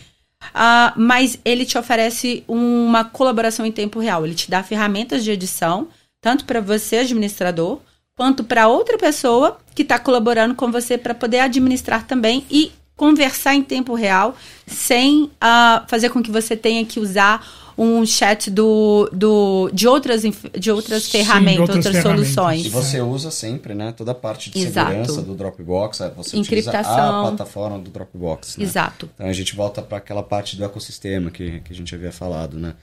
Ah, mas ele te oferece uma colaboração em tempo real. Ele te dá ferramentas de edição, tanto para você, administrador, quanto para outra pessoa que está colaborando com você para poder administrar também e conversar em tempo real sem uh, fazer com que você tenha que usar um chat do, do, de outras, de outras Sim, ferramentas, outras, outras ferramentas. soluções. E você usa sempre, né? Toda a parte de Exato. segurança do Dropbox, é, você Encriptação. utiliza a plataforma do Dropbox. Né? Exato. Então a gente volta para aquela parte do ecossistema que, que a gente havia falado, né?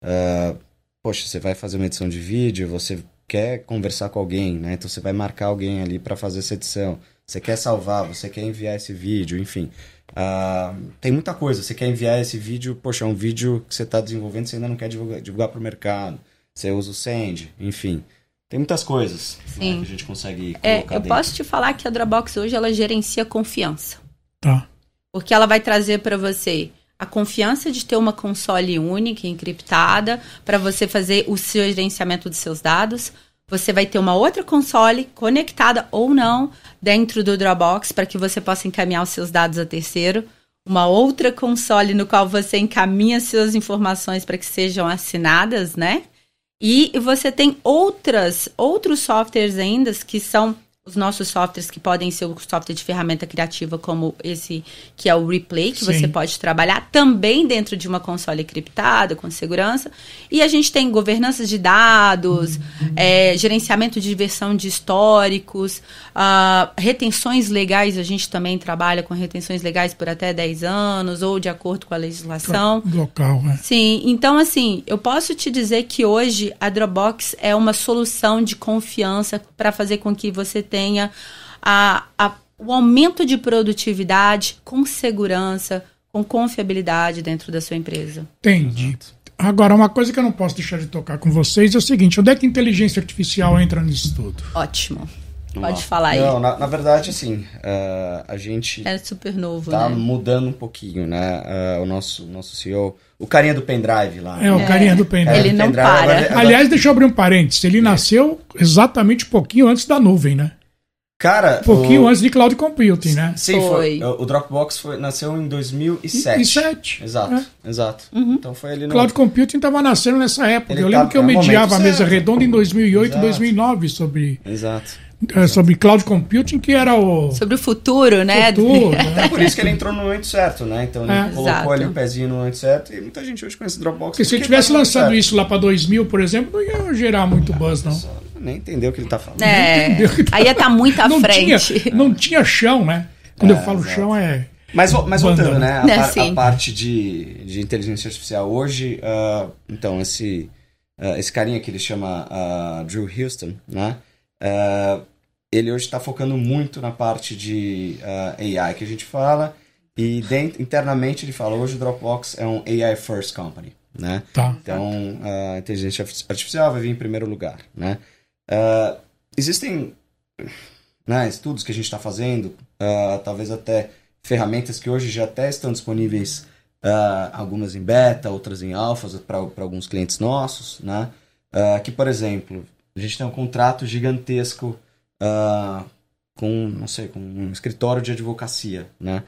Uh, poxa, você vai fazer uma edição de vídeo, você quer conversar com alguém, né? Então você vai marcar alguém ali para fazer essa edição. Você quer salvar, você quer enviar esse vídeo, enfim. Uh, tem muita coisa. Você quer enviar esse vídeo, poxa, é um vídeo que você está desenvolvendo, você ainda não quer divulgar, divulgar para o mercado. Você usa o Send, enfim. Tem muitas coisas né, que a gente consegue colocar é, Eu dentro. posso te falar que a Dropbox hoje ela gerencia confiança. Tá. Porque ela vai trazer para você a confiança de ter uma console única, encriptada, para você fazer o seu gerenciamento dos seus dados. Você vai ter uma outra console conectada ou não dentro do Dropbox para que você possa encaminhar os seus dados a terceiro. Uma outra console no qual você encaminha suas informações para que sejam assinadas, né? E você tem outras, outros softwares ainda que são os nossos softwares que podem ser o software de ferramenta criativa como esse que é o Replay, que Sim. você pode trabalhar também dentro de uma console criptada, com segurança. E a gente tem governança de dados, uhum. é, gerenciamento de versão de históricos, uh, retenções legais, a gente também trabalha com retenções legais por até 10 anos, ou de acordo com a legislação. Local, né? Sim, então assim, eu posso te dizer que hoje a Dropbox é uma solução de confiança para fazer com que você tenha a, a, o aumento de produtividade com segurança, com confiabilidade dentro da sua empresa. Entendi. Agora, uma coisa que eu não posso deixar de tocar com vocês é o seguinte: onde é que a inteligência artificial entra nisso tudo? Ótimo. Pode falar aí. Não, na, na verdade, assim, uh, a gente. É super novo, tá né? mudando um pouquinho, né? Uh, o nosso, nosso CEO. O carinha do pendrive lá. É, o é, carinha do pendrive. Ele não pendrive, para. Agora, agora... Aliás, deixa eu abrir um parênteses. Ele é. nasceu exatamente um pouquinho antes da nuvem, né? Cara, um pouquinho o... antes de cloud computing, né? Sim, foi. foi. O Dropbox foi, nasceu em 2007. 2007. Exato, é. exato. Uhum. Então foi ali no... Cloud computing estava nascendo nessa época. Ele eu lembro tá, que eu é mediava a mesa redonda em 2008, exato. 2009 sobre Exato. É, sobre cloud computing, que era o. Sobre o futuro, né? Futuro, né? É por isso que ele entrou no momento certo, né? Então ele é. colocou Exato. ali o pezinho no momento certo e muita gente hoje conhece Dropbox. Porque, porque se ele tivesse tá lançado isso lá para 2000, por exemplo, não ia gerar muito buzz, não nem entendeu o que ele está falando. É, aí ia estar tá muito à não frente. Tinha, não tinha chão, né? Quando é, eu falo exato. chão é. Mas, mas voltando, né? A, par, a, parte de, de inteligência artificial hoje, uh, então, esse, uh, esse carinha que ele chama uh, Drew Houston, né? Ele hoje está focando muito na parte de AI que a gente fala. E dentro, internamente ele fala, hoje o Dropbox é um AI first company, né? Tá. Então, a inteligência artificial vai vir em primeiro lugar, né? Uh, existem né, estudos que a gente está fazendo, uh, talvez até ferramentas que hoje já até estão disponíveis, uh, algumas em beta, outras em alfa para alguns clientes nossos, né? que, por exemplo, a gente tem um contrato gigantesco com, não sei, com um escritório de advocacia, né?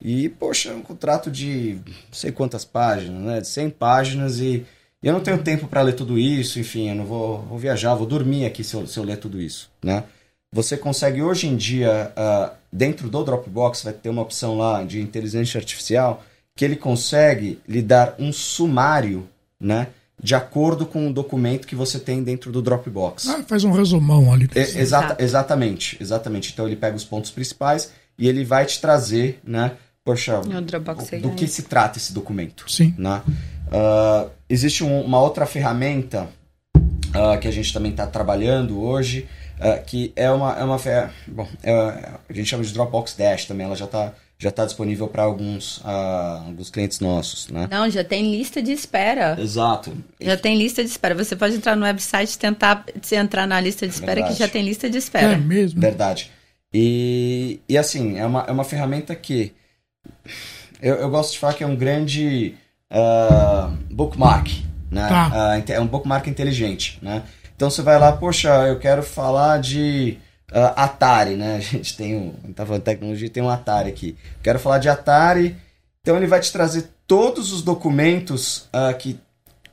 E, poxa, é um contrato de não sei quantas páginas, né? De 100 páginas e eu não tenho tempo para ler tudo isso, enfim, eu não vou, vou viajar, vou dormir aqui se eu, se eu ler tudo isso, né? Você consegue hoje em dia, uh, dentro do Dropbox, vai ter uma opção lá de inteligência artificial que ele consegue lhe dar um sumário, né? De acordo com o documento que você tem dentro do Dropbox. Ah, faz um resumão ali. É, exata, exatamente, exatamente. Então ele pega os pontos principais e ele vai te trazer, né? Poxa, do, do que se trata esse documento. Sim. Né? Uh, existe um, uma outra ferramenta uh, que a gente também está trabalhando hoje, uh, que é uma, é uma bom, é, a gente chama de Dropbox Dash também, ela já está já tá disponível para alguns, alguns clientes nossos, né? Não, já tem lista de espera. Exato. Já tem lista de espera. Você pode entrar no website e tentar entrar na lista de espera Verdade. que já tem lista de espera. É mesmo. Verdade. E, e assim, é uma, é uma ferramenta que eu, eu gosto de falar que é um grande uh, bookmark, né? Tá. Uh, é um bookmark inteligente, né? Então você vai lá, poxa, eu quero falar de uh, Atari, né? A gente tem um, tá falando de tecnologia, tem um Atari aqui. Quero falar de Atari, então ele vai te trazer todos os documentos uh, que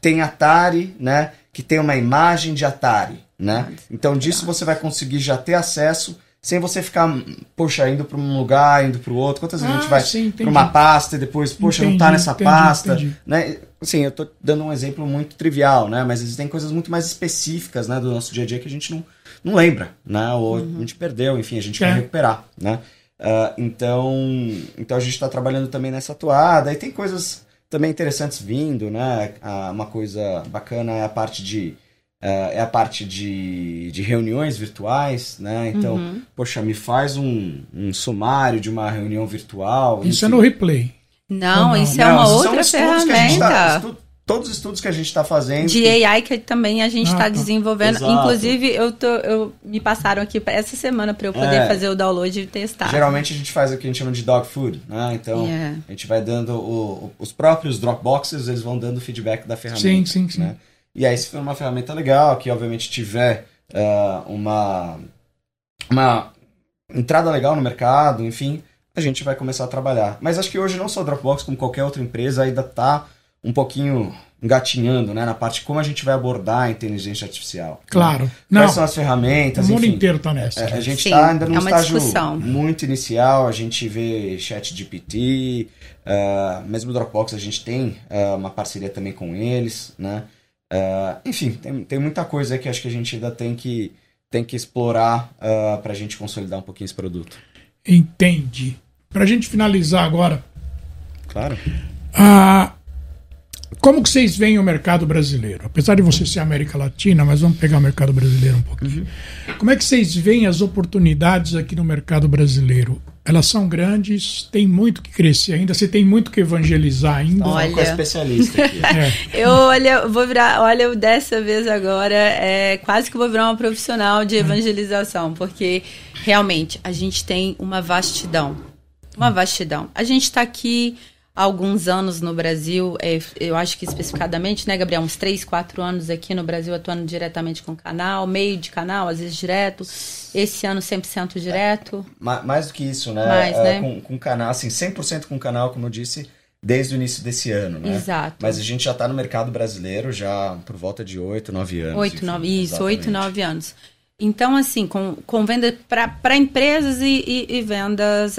tem Atari, né? Que tem uma imagem de Atari, né? Então disso você vai conseguir já ter acesso sem você ficar, poxa, indo para um lugar, indo para o outro. Quantas vezes a gente Ah, vai sim, para uma pasta e depois, poxa, não tá Entendi, nessa entendi, pasta, entendi. né? Assim, eu tô dando um exemplo muito trivial, né? Mas existem coisas muito mais específicas, né, do nosso dia a dia que a gente não, não lembra, né? Ou a gente perdeu, enfim, a gente É. quer recuperar, né? Ah, então, então a gente está trabalhando também nessa toada. E tem coisas também interessantes vindo, né? Ah, uma coisa bacana é a parte de ah, é a parte de, de reuniões virtuais, né? Então, Uhum. poxa, me faz um, um sumário de uma reunião virtual. Isso é enfim. no replay. Não, Não, isso é Não, uma outra tá- ferramenta. estu- todos os estudos que a gente está fazendo. De AI que também a gente Ah, está tá. desenvolvendo. Exato. Inclusive, eu tô, eu, me passaram aqui pra essa semana para eu poder É. fazer o download e testar. Geralmente a gente faz o que a gente chama de dog food, né? Então Yeah. a gente vai dando o- o- os próprios Dropboxes, eles vão dando feedback da ferramenta. Sim, sim, sim. né? E aí se for uma ferramenta legal, que obviamente tiver ah, uma uma entrada legal no mercado, enfim, a gente vai começar a trabalhar. Mas acho que hoje não só o Dropbox, como qualquer outra empresa ainda está um pouquinho engatinhando, né, na parte de como a gente vai abordar a inteligência artificial. Claro. Né? Não, Quais são as o ferramentas, mundo enfim. inteiro tá nessa. É, a gente está ainda num é estágio discussão. muito inicial, a gente vê chat GPT, ah, mesmo o Dropbox a gente tem ah, uma parceria também com eles, né? Ah, enfim, tem, tem muita coisa aí que acho que a gente ainda tem que, tem que explorar para a gente consolidar um pouquinho esse produto. Entendi. Pra gente finalizar agora, Claro. ah, como que vocês veem o mercado brasileiro? Apesar de você ser América Latina, mas vamos pegar o mercado brasileiro um pouquinho. Como é que vocês veem as oportunidades aqui no mercado brasileiro? Elas são grandes, tem muito que crescer ainda, você tem muito que evangelizar ainda. Olha. Com a especialista aqui. É. Eu olha, vou virar, olha, eu dessa vez agora é quase que vou virar uma profissional de evangelização, porque realmente a gente tem uma vastidão, uma vastidão. A gente está aqui alguns anos no Brasil, é, eu acho que especificadamente, né, Gabriel, uns 3, 4 anos aqui no Brasil atuando diretamente com o canal, meio de canal, às vezes direto. Esse ano 100% direto. Ma- mais do que isso, né? Mais, Ah, né? Com, com canal, assim, 100% com canal, como eu disse, desde o início desse ano, né? Exato. Mas a gente já está no mercado brasileiro já por volta de 8, 9 anos. Oito, enfim, nove, isso, exatamente. oito, nove anos. Então, assim, com, com venda para empresas e, e- e vendas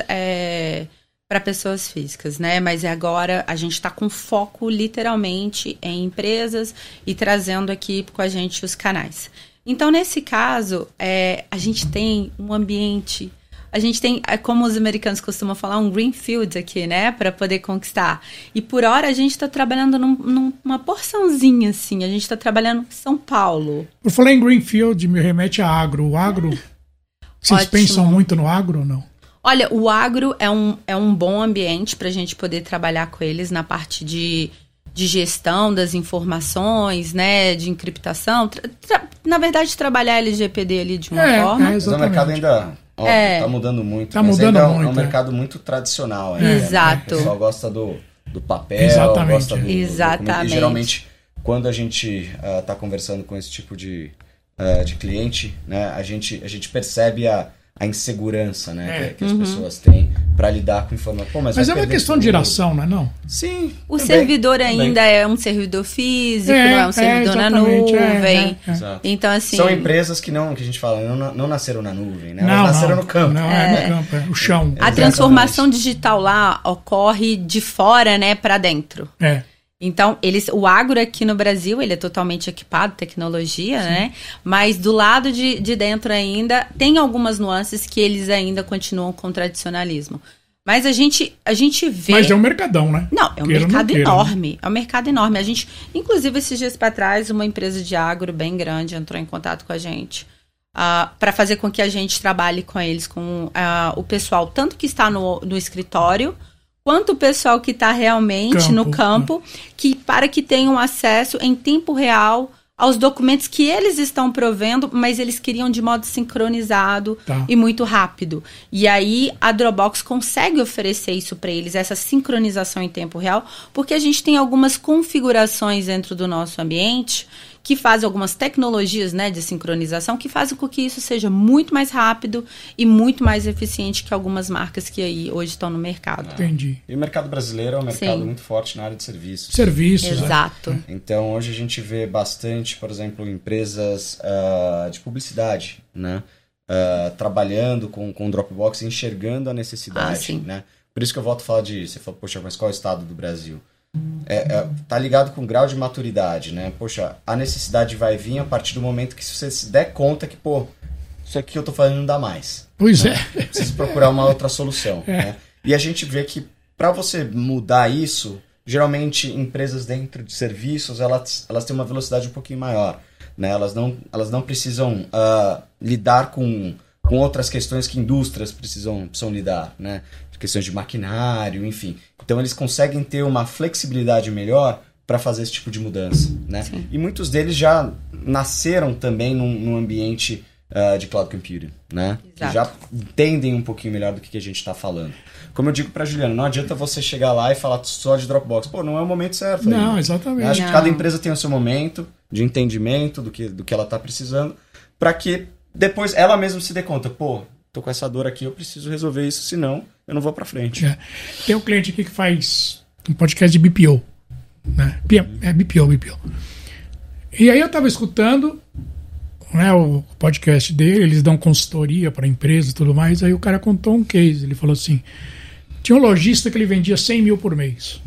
para pessoas físicas, né? Mas agora a gente está com foco literalmente em empresas e trazendo aqui com a gente os canais. Então, nesse caso, é, a gente tem um ambiente. A gente tem, é, como os americanos costumam falar, um greenfield aqui, né? Para poder conquistar. E por hora a gente está trabalhando num- numa porçãozinha, assim. A gente está trabalhando em São Paulo. Por falar em Greenfield, me remete a agro. O agro, vocês Ótimo. pensam muito no agro ou não? Olha, o agro é um, é um bom ambiente para a gente poder trabalhar com eles na parte de, de gestão das informações, né? De encriptação. Tra- tra- na verdade, trabalhar LGPD ali de uma É, forma. é, Mas o mercado ainda ó, É. tá mudando muito. Tá mas mudando ainda é um- muito, É um é. mercado muito tradicional. ainda, né? Exato. O pessoal gosta do, do papel, Exatamente. gosta do, do Exatamente. E geralmente, quando a gente está conversando com esse tipo de, ah, de cliente, né, a, gente, a gente percebe a, a insegurança né, É. que, que as pessoas têm para lidar com informação. Pô, mas Mas é uma questão de geração, não é não? Sim. O também, servidor também. ainda é um servidor físico, É, não é um é, servidor na é, nuvem. é, é. Exato. Então, assim. São empresas que não, que a gente fala, não, não nasceram na nuvem, né? Não, Elas nasceram não, no campo. Não, é, no campo, é o chão. A Exatamente. transformação digital lá ocorre de fora, né, para dentro. É. Então, eles, o agro aqui no Brasil, ele é totalmente equipado, tecnologia, né? Mas do lado de, de dentro ainda, tem algumas nuances que eles ainda continuam com o tradicionalismo. Mas a gente, a gente vê... Mas é um mercadão, né? Não, é um Queira mercado queira, né? enorme. É um mercado enorme. A gente, inclusive, esses dias para trás, uma empresa de agro bem grande entrou em contato com a gente para fazer com que a gente trabalhe com eles, com ah, o pessoal, tanto que está no, no escritório, quanto o pessoal que está realmente Campo, no campo, que para que tenham acesso em tempo real aos documentos que eles estão provendo, mas eles queriam de modo sincronizado Tá. e muito rápido. E aí a Dropbox consegue oferecer isso para eles, essa sincronização em tempo real, porque a gente tem algumas configurações dentro do nosso ambiente que fazem algumas tecnologias né, de sincronização que fazem com que isso seja muito mais rápido e muito mais eficiente que algumas marcas que aí hoje estão no mercado. Entendi. E o mercado brasileiro é um mercado Sim. muito forte na área de serviços. Serviços. né? Exato. Então hoje a gente vê bastante, por exemplo, empresas ah, de publicidade, né? uh, trabalhando com, com o Dropbox, enxergando a necessidade, Ah, né? Por isso que eu volto a falar de, você falou, poxa, mas qual é o estado do Brasil? É, é, tá ligado com o grau de maturidade, né? Poxa, a necessidade vai vir a partir do momento que você se der conta que, pô, isso aqui que eu tô fazendo não dá mais. Pois é. Preciso procurar uma outra solução. Né? E a gente vê que para você mudar isso, geralmente empresas dentro de serviços elas, elas têm uma velocidade um pouquinho maior. Né? Elas, não, elas não precisam uh, lidar com, com outras questões que indústrias precisam, precisam lidar. Né? Questões de maquinário, enfim. Então eles conseguem ter uma flexibilidade melhor para fazer esse tipo de mudança. Né? E muitos deles já nasceram também num, num ambiente uh, de cloud computing, né? Exato. Já entendem um pouquinho melhor do que, que a gente está falando. Como eu digo para Juliana, não adianta você chegar lá e falar só de Dropbox. Pô, não é o momento certo. Não, ainda. exatamente. Acho que Não. cada empresa tem o seu momento de entendimento do que, do que ela está precisando, para que depois ela mesma se dê conta, pô, tô com essa dor aqui, eu preciso resolver isso, senão eu não vou para frente. É. Tem um cliente aqui que faz um podcast de BPO. Né? É BPO, BPO. E aí eu tava escutando né, o podcast dele, eles dão consultoria para empresa e tudo mais. Aí o cara contou um case. Ele falou assim: tinha um lojista que ele vendia 100 mil por mês.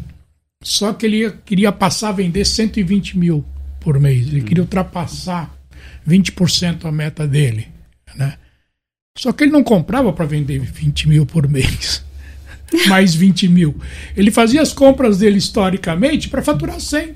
Só que ele ia- queria passar a vender 120 mil por mês. Ele queria ultrapassar 20% a meta dele. Né? Só que ele não comprava para vender 20 mil por mês. Mais 20 mil. Ele fazia as compras dele historicamente para faturar 100.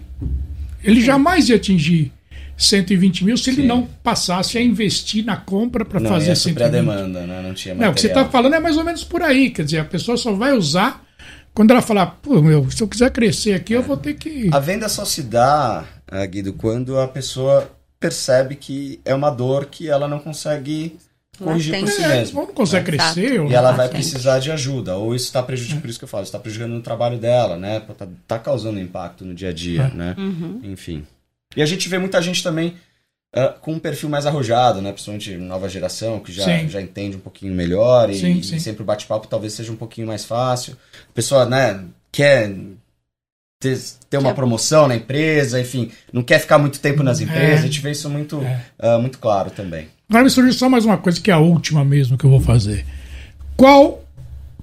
Ele jamais ia atingir 120 mil se ele Sim. não passasse a investir na compra para fazer ia suprir a 120. demanda, né? Não tinha Não, o que você está material. falando é mais ou menos por aí. Quer dizer, a pessoa só vai usar quando ela falar, pô, meu, se eu quiser crescer aqui, eu vou ter que. A venda só se dá, ah, Guido, quando a pessoa percebe que é uma dor que ela não consegue corrigir por si É, mesma. ou não consegue Exato. crescer. ou- E ela vai precisar de ajuda, ou isso está prejudicando, por isso que eu falo, está prejudicando o trabalho dela, né? Pô, Tá, causando impacto no dia a dia, É. né? Uhum. Enfim. E a gente vê muita gente também ah, com um perfil mais arrojado, né? Principalmente nova geração, que já, Sim. já entende um pouquinho melhor e, Sim, e sim. sempre o bate-papo talvez seja um pouquinho mais fácil. A pessoa, né, quer ter, ter uma Quer- promoção na empresa, enfim, não quer ficar muito tempo nas empresas, É. a gente vê isso muito, É. ah, muito claro também. Agora me surgiu só mais uma coisa, que é a última mesmo que eu vou fazer. Qual.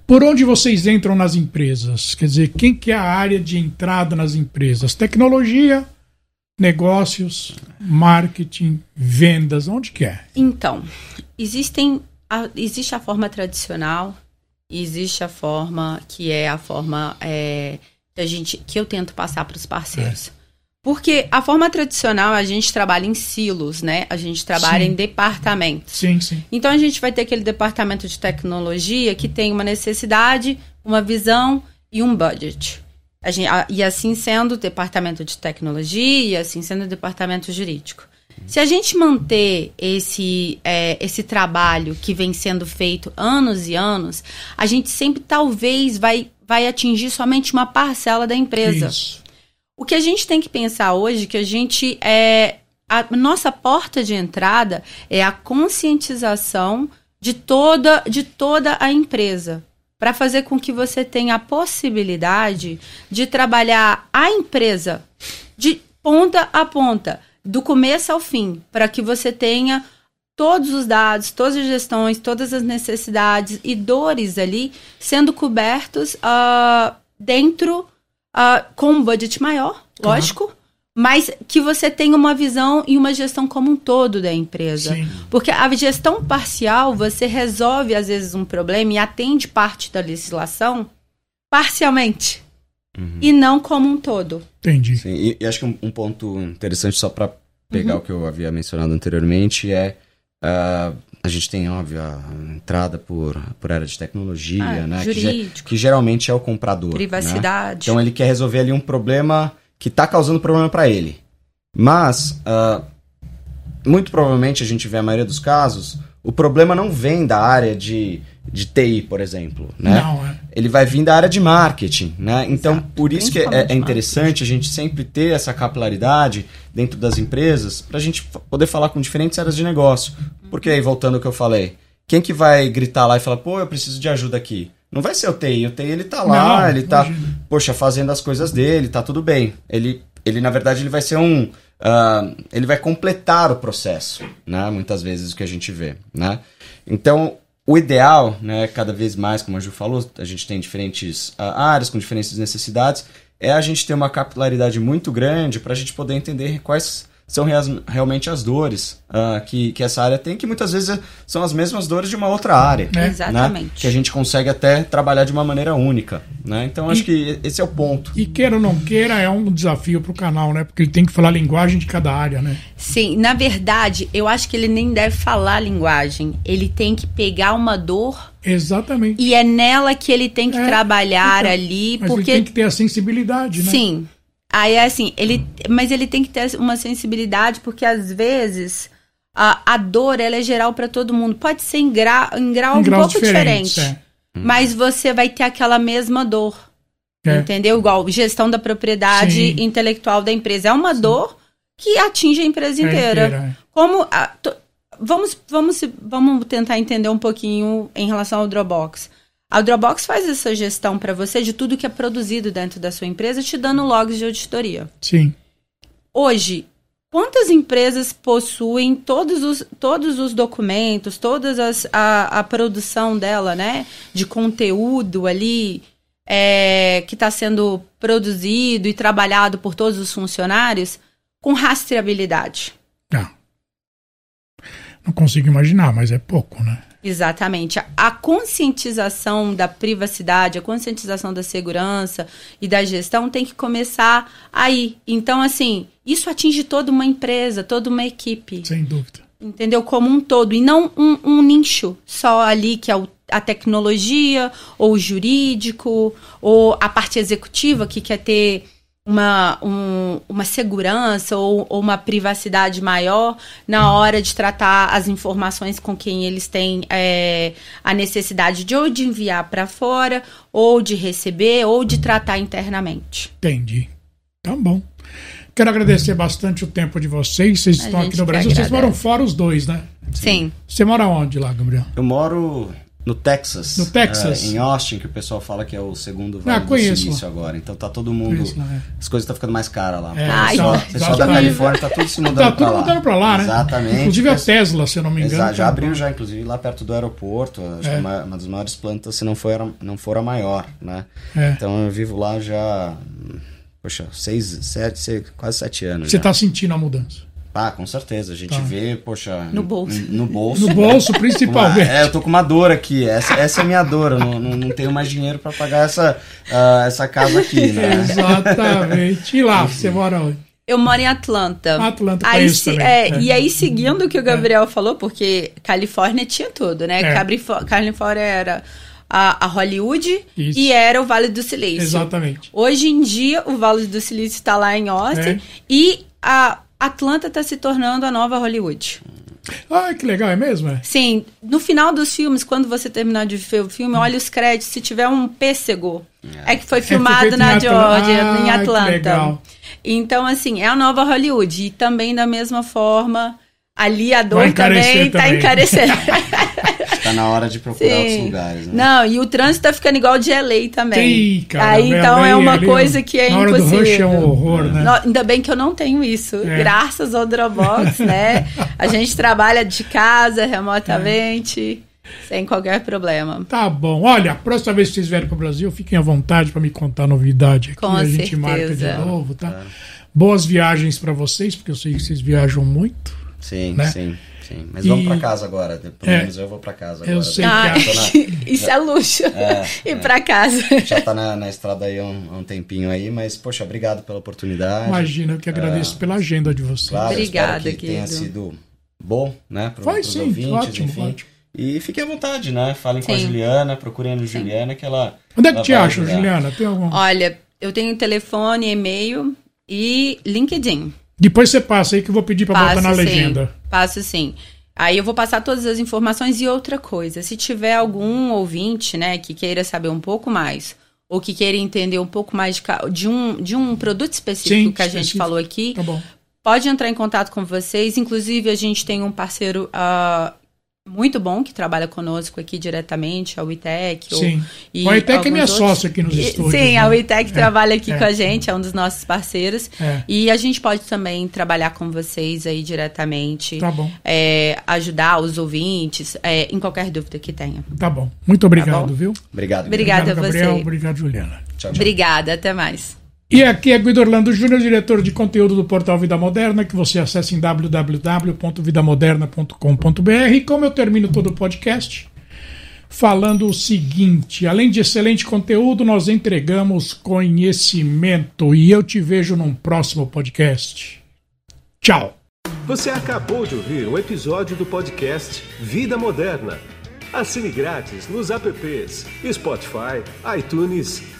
Por onde vocês entram nas empresas? Quer dizer, quem que é a área de entrada nas empresas? Tecnologia, negócios, marketing, vendas, onde que é? Então, existem a, existe a forma tradicional, existe a forma que é a forma é, que a gente que eu tento passar para os parceiros. Porque a forma tradicional a gente trabalha em silos, né? A gente trabalha Sim. em departamentos. Sim, sim. Então a gente vai ter aquele departamento de tecnologia que tem uma necessidade, uma visão e um budget. A gente- a- e assim sendo o departamento de tecnologia, e assim sendo o departamento jurídico. Se a gente manter esse, é, esse trabalho que vem sendo feito anos e anos, a gente sempre talvez vai, vai atingir somente uma parcela da empresa. Isso. O que a gente tem que pensar hoje que a gente é a nossa porta de entrada é a conscientização de toda de toda a empresa para fazer com que você tenha a possibilidade de trabalhar a empresa de ponta a ponta, do começo ao fim, para que você tenha todos os dados, todas as gestões, todas as necessidades e dores ali sendo cobertos ah, dentro ah, com um budget maior, lógico, mas que você tenha uma visão e uma gestão como um todo da empresa. Sim. Porque a gestão parcial, você resolve às vezes um problema e atende parte da legislação parcialmente e não como um todo. Entendi. Sim, e, e acho que um, um ponto interessante só para pegar Uhum. o que eu havia mencionado anteriormente é ah, a gente tem óbvio a entrada por por área de tecnologia, Ah, né? Que, jurídico. que geralmente é o comprador. né? Privacidade. Então ele quer resolver ali um problema que está causando problema para ele. Mas ah, muito provavelmente a gente vê a maioria dos casos o problema não vem da área de, de TI, por exemplo, né? Não, é. Ele vai vir da área de marketing, né? Então, Exato, por isso que é, é interessante a gente sempre ter essa capilaridade dentro das empresas para a gente poder falar com diferentes áreas de negócio. Porque aí, voltando ao que eu falei, quem que vai gritar lá e falar, pô, eu preciso de ajuda aqui? Não vai ser o TI, o TI ele tá lá, Não, ele tá, imagina. poxa, fazendo as coisas dele, tá tudo bem. Ele, ele na verdade, ele vai ser um, uh, ele vai completar o processo, né? Muitas vezes o que a gente vê, né? Então, o ideal, né, cada vez mais, como a Ju falou, a gente tem diferentes uh, áreas com diferentes necessidades, é a gente ter uma capilaridade muito grande para a gente poder entender quais são realmente as dores uh, que, que essa área tem, que muitas vezes são as mesmas dores de uma outra área. É. Exatamente. Né? Que a gente consegue até trabalhar de uma maneira única. Né? Então, acho e, que esse é o ponto. E queira ou não queira, é um desafio para o canal, né? Porque ele tem que falar a linguagem de cada área, né? Sim, na verdade, eu acho que ele nem deve falar a linguagem. Ele tem que pegar uma dor Exatamente. E é nela que ele tem que é, trabalhar então, ali, porque ele tem que ter a sensibilidade, né? Sim. Aí é assim, ele, mas ele tem que ter uma sensibilidade, porque às vezes a, a dor ela é geral para todo mundo. Pode ser em, gra, em grau em um pouco diferente, é. mas você vai ter aquela mesma dor. É. Entendeu? Igual gestão da propriedade Sim. intelectual da empresa. É uma Sim. dor que atinge a empresa inteira. inteira é. Como a, to, vamos, vamos, vamos tentar entender um pouquinho em relação ao Dropbox. A Dropbox faz essa gestão para você de tudo que é produzido dentro da sua empresa, te dando logs de auditoria. Sim. Hoje, quantas empresas possuem todos os, todos os documentos, toda a, a produção dela, né? De conteúdo ali é, que está sendo produzido e trabalhado por todos os funcionários com rastreabilidade? Não. Não consigo imaginar, mas é pouco, né? Exatamente. A conscientização da privacidade, a conscientização da segurança e da gestão tem que começar aí. Então, assim, isso atinge toda uma empresa, toda uma equipe. Sem dúvida. Entendeu? Como um todo. E não um, um nicho só ali, que é o, a tecnologia, ou o jurídico, ou a parte executiva que quer ter uma, um, uma segurança ou, ou, uma privacidade maior na hora de tratar as informações com quem eles têm é, a necessidade de ou de enviar para fora, ou de receber, ou de tratar internamente. Entendi. Tá bom. Quero agradecer bastante o tempo de vocês. Vocês a estão aqui no Brasil. Vocês moram fora os dois, né? Sim. Você mora onde lá, Gabriel? Eu moro no Texas. No Texas. É, em Austin, que o pessoal fala que é o segundo ah, Vale ah, do Silício agora. Então tá todo mundo. Conheço, é. As coisas estão ficando mais caras lá. É, Ai, o pessoal, da Califórnia tá tudo se mudando tá pra lá. Tá tudo mudando pra lá, né? Exatamente. Inclusive a Tesla, se eu não me engano. Exato, já abriu já, inclusive, lá perto do aeroporto. Acho é. que uma, uma das maiores plantas, se não for, não for a maior, né? É. Então eu vivo lá já. Poxa, seis, sete, seis, quase sete anos. Você já. tá sentindo a mudança? Ah, com certeza. A gente tá. vê, poxa. No bolso. No bolso. No bolso, principalmente. Uma, é, eu tô com uma dor aqui. Essa, essa é a minha dor. Eu não, não, não tenho mais dinheiro para pagar essa, uh, essa casa aqui, né? Exatamente. E lá, você mora onde? Eu moro em Atlanta. Atlanta, aí, se, é, é. E aí, seguindo o que o Gabriel é. falou, porque Califórnia tinha tudo, né? É. Califórnia era a, a Hollywood Isso. e era o Vale do Silício. Exatamente. Hoje em dia, o Vale do Silício está lá em Austin é. e a Atlanta está se tornando a nova Hollywood. Ah, que legal, é mesmo? É? Sim. No final dos filmes, quando você terminar de ver o filme, olha os créditos. Se tiver um pêssego, é, é que foi filmado é, na Georgia, ah, em Atlanta. Então, assim, é a nova Hollywood. E também, da mesma forma, ali a dor também está encarecendo. Tá na hora de procurar Sim. outros lugares, né? Não, e o trânsito tá ficando igual de LA também. Sim, cara, Aí então é uma coisa que é na hora impossível. Do rush é um horror, né? Ainda bem que eu não tenho isso. É. Graças ao Dropbox, né? A gente trabalha de casa, remotamente. É. Sem qualquer problema. Tá bom. Olha, a próxima vez que vocês vierem para o Brasil, fiquem à vontade para me contar novidade aqui. Com a gente certeza. marca de novo, tá? É. Boas viagens para vocês, porque eu sei que vocês viajam muito. Sim, né? sim. Sim, mas e... vamos para casa agora. Pelo é, menos eu vou para casa agora. Eu sei ah, que na... Isso é luxo. É, Ir é. para casa. Já tá na, na estrada aí há um, um, tempinho aí, mas, poxa, obrigado pela oportunidade. Imagina, eu que agradeço é, pela agenda de vocês. Claro, Obrigada, que querido. tenha sido bom, né? Sim, ouvintes, ótimo, enfim. ótimo. E fiquem à vontade, né? Falem sim. com a Juliana, procurem a Juliana, que ela. Onde é que te acham, Juliana? Tem algum... Olha, eu tenho telefone, e-mail e LinkedIn. Depois você passa aí que eu vou pedir para botar na sim, legenda. Passo sim. Aí eu vou passar todas as informações e outra coisa, se tiver algum ouvinte, né, que queira saber um pouco mais ou que queira entender um pouco mais de, de um, de um produto específico Sim, que a gente falou aqui, tá pode entrar em contato com vocês. Inclusive, a gente tem um parceiro uh, muito bom que trabalha conosco aqui diretamente, a WeTech. Sim. e a WeTech é minha outros. sócia aqui nos estúdios. Sim, né? a WeTech é, trabalha aqui é, com a gente, é um dos nossos parceiros. É. E a gente pode também trabalhar com vocês aí diretamente. Tá bom. É, ajudar os ouvintes é, em qualquer dúvida que tenha. Tá bom. Muito obrigado, tá viu? Obrigado. Obrigada obrigado, a Gabriel, você. Obrigado, Juliana. Tchau, tchau. Obrigada, até mais. E aqui é Guido Orlando Júnior, diretor de conteúdo do portal Vida Moderna, que você acessa em www.vidamoderna.com.br. E como eu termino todo o podcast falando o seguinte: além de excelente conteúdo, nós entregamos conhecimento. E eu te vejo num próximo podcast. Tchau. Você acabou de ouvir um episódio do podcast Vida Moderna. Assine grátis nos apps Spotify, iTunes